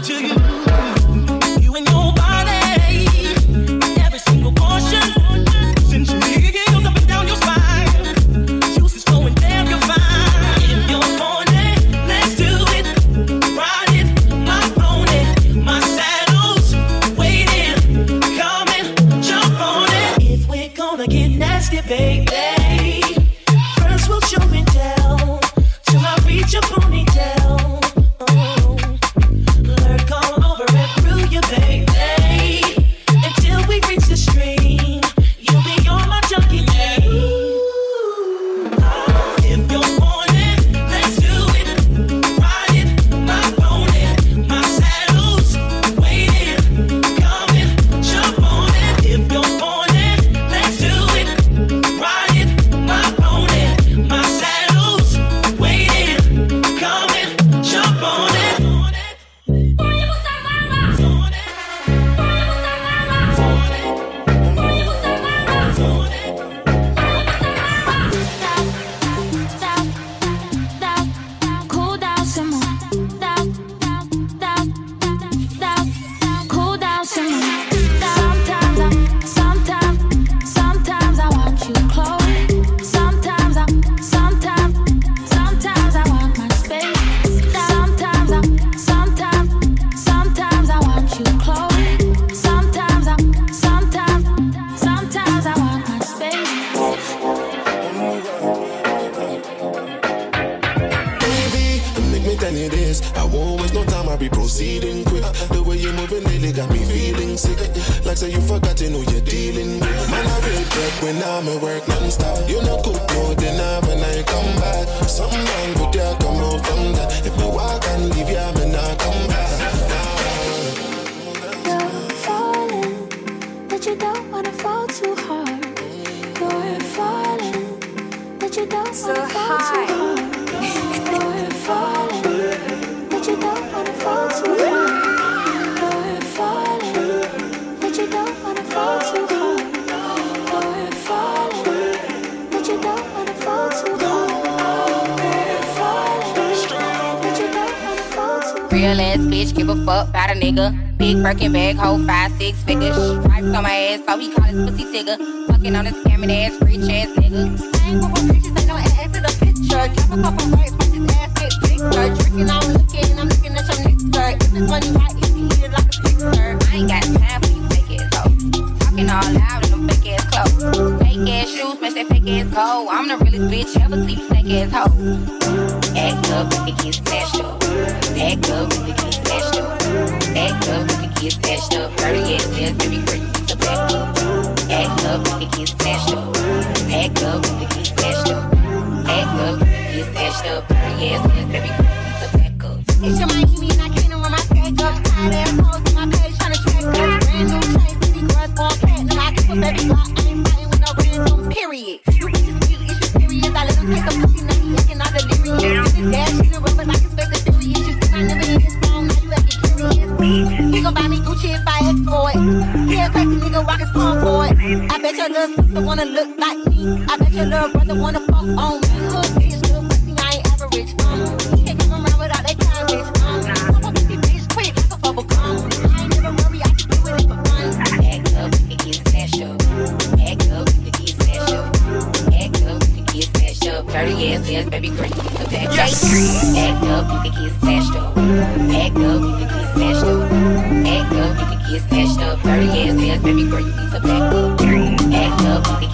to you. you you're dealing with. Man, I real when I'm at work non-stop. You know, when I come back. Come out from that. If me walk and leave come back. You're falling, but you don't wanna fall too hard. You're falling, but you don't so wanna fall high. too hard. You're falling, but you don't wanna fall too hard. Birkin bag, hold five, six figures. Stripes on my ass, so he call his pussy tigger. Fucking on a scamming ass, rich ass nigga. Same couple bitches, ain't no ass in the picture. Cap a couple rights, watch his ass get bigger. Tricking, I'm looking, I'm looking at your nigga. If this money right, if he eat it like a sticker. I ain't got time for you fake ass hoes. Talking all loud in them fake ass clothes. Fake ass shoes, match that fake ass cold. I'm the realest bitch ever see you snake ass hoe. Act up, make it get smashed Act up, make it get smashed up. Act up, make it get smashed up. Dirty ass ass, baby I bet your brother wanna fuck on me. Little bitch, little pussy, I ain't average. Um, he can't come around without that cabbage. Um, pop pussy bitch quick like a bubble gum. I ain't never worry, I just do it for fun. Act up, make it get smashed up. Act up, make it get smashed up. Act up, make it get smashed up. Dirty ass ass, baby you to. Act up, make it get smashed up. Act up, make it get smashed up. Act up, make it get smashed up. Dirty ass ass, baby girl, you need to back up. Act up, make it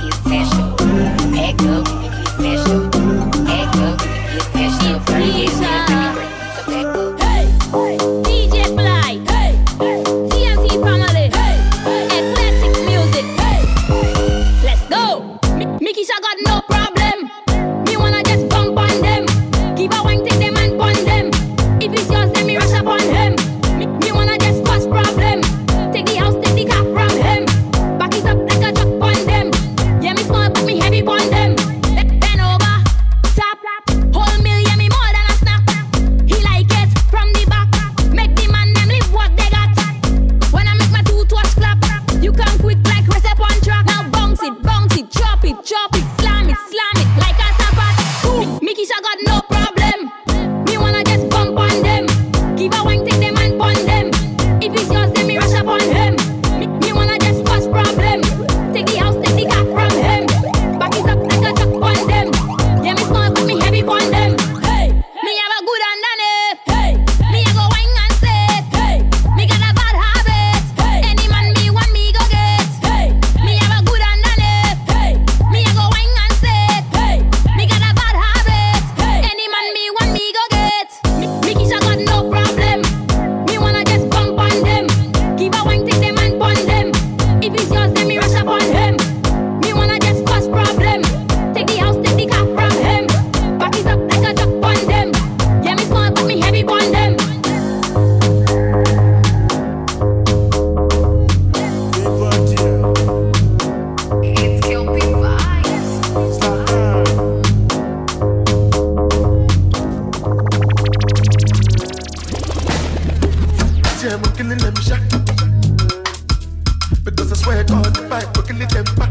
Where God fight, we kill them back.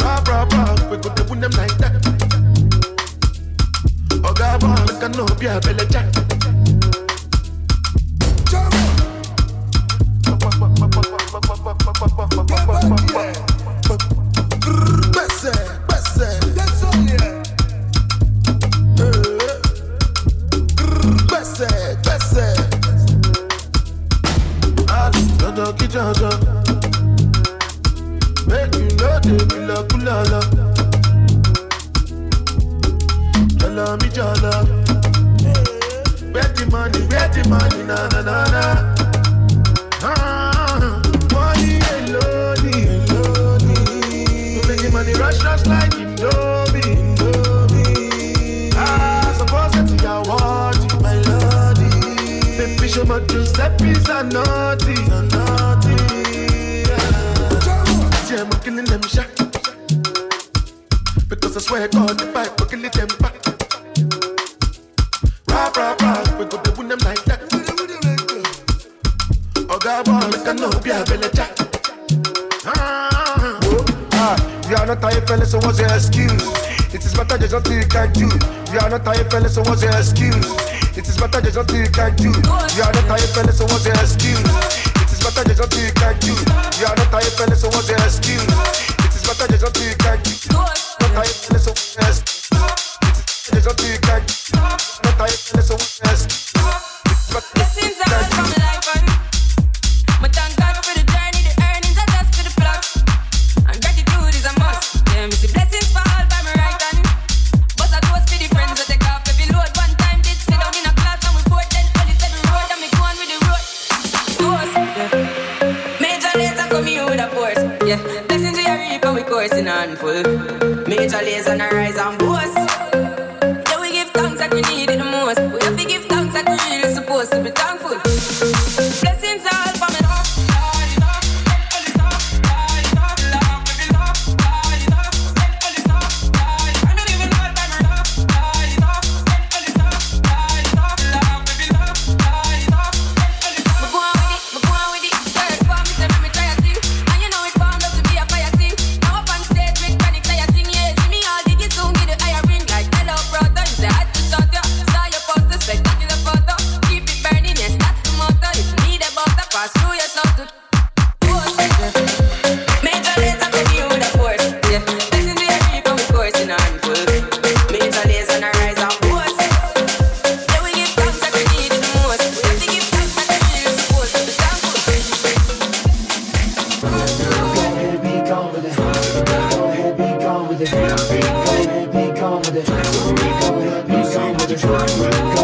Rah rah rah, we go to win them like that. Oh God, man, we can no be a belly jack. Yeah. jolo, me jolo. Where the money, where the money, na na na na. Ah, money alone, alone. Don't make the money rush, rush like Indomie. Ah, my lady. Baby, show Giuseppe's are naughty, are naughty. Yeah, I'm killing them shot. Because I swear God, if I kill them back. Shabon, make a no be a belly jack. Are not tired, fellas. so what's your excuse? It is better there's nothing you can do. We are not tired, fellas. so what's your excuse? It is better there's nothing you can do. We are not tired, fellas. so what's your excuse? It is better there's nothing you can do. We are not tired, fellas. so what's your excuse? It is better there's nothing you can do. Not tired, fellas. so what's your excuse? There's nothing you can do. Not tired, fella, so what's your excuse? Blessings are coming. You see what you're coming.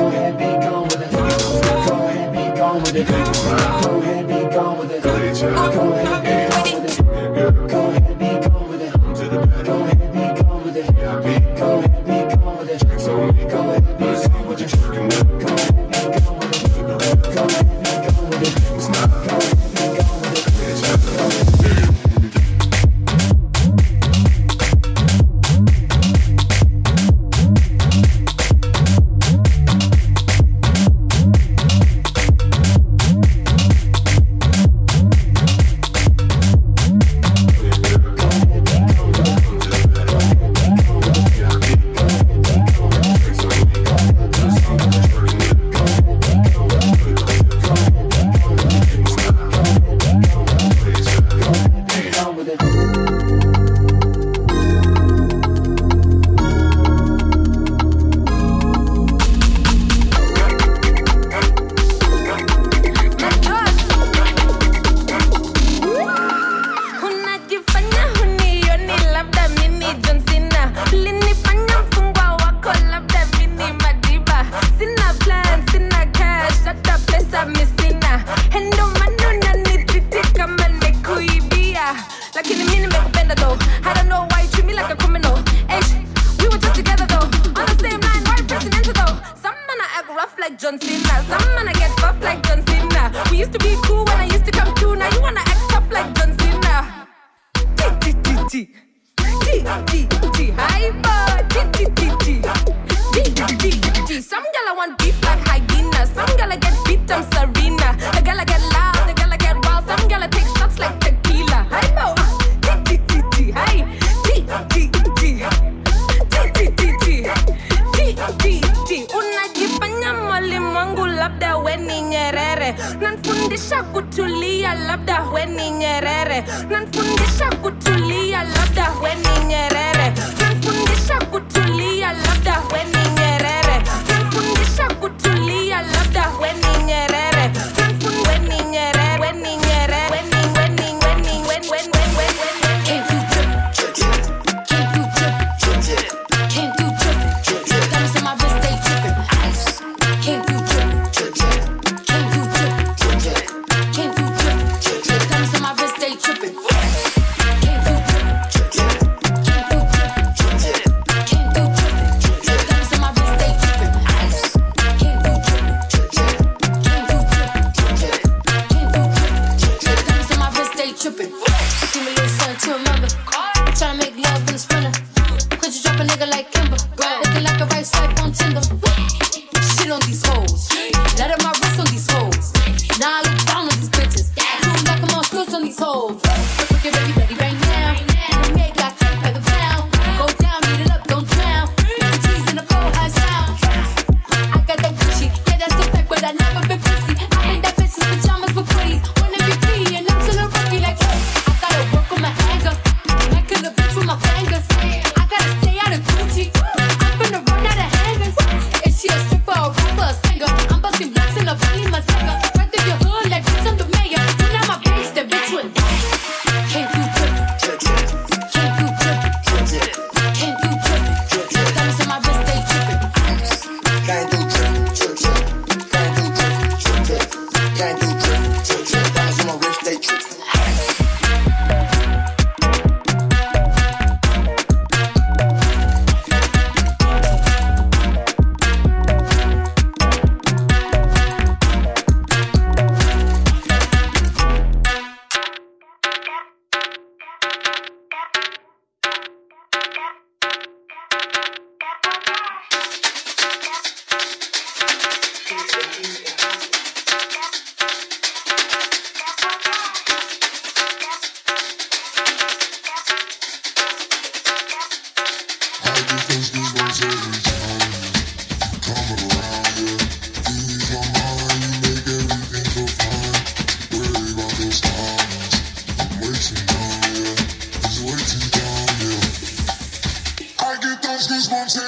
trying to make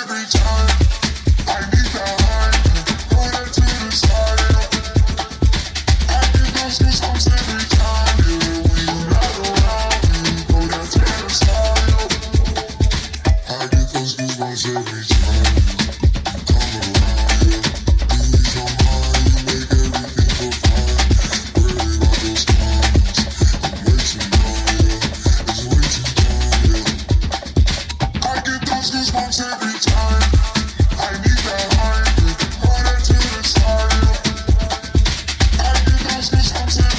every time I need the high. Sometimes I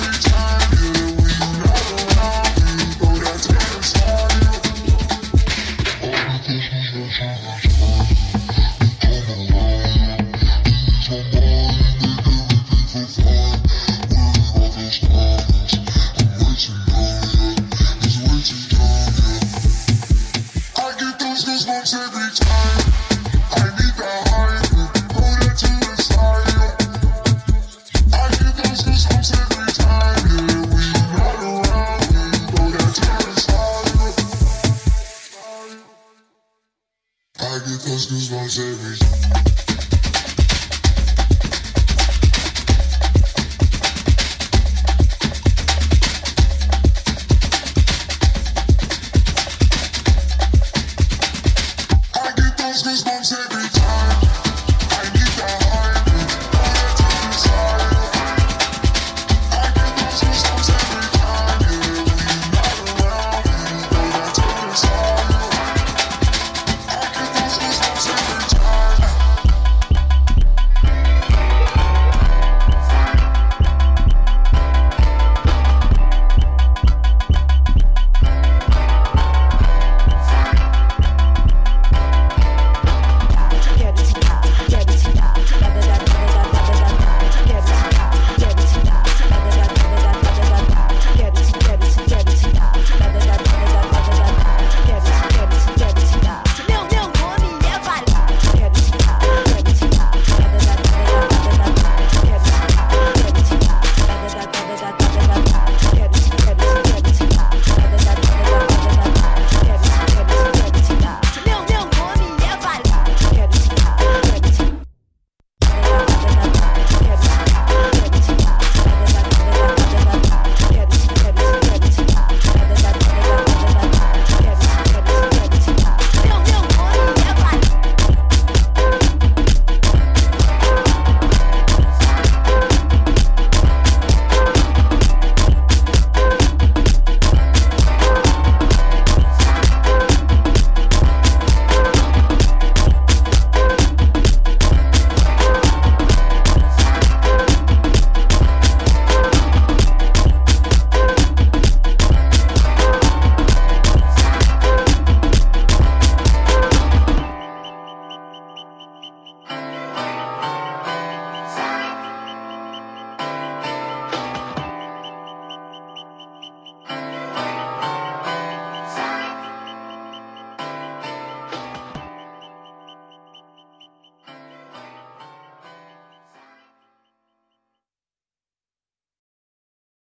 I get those goosebumps every time.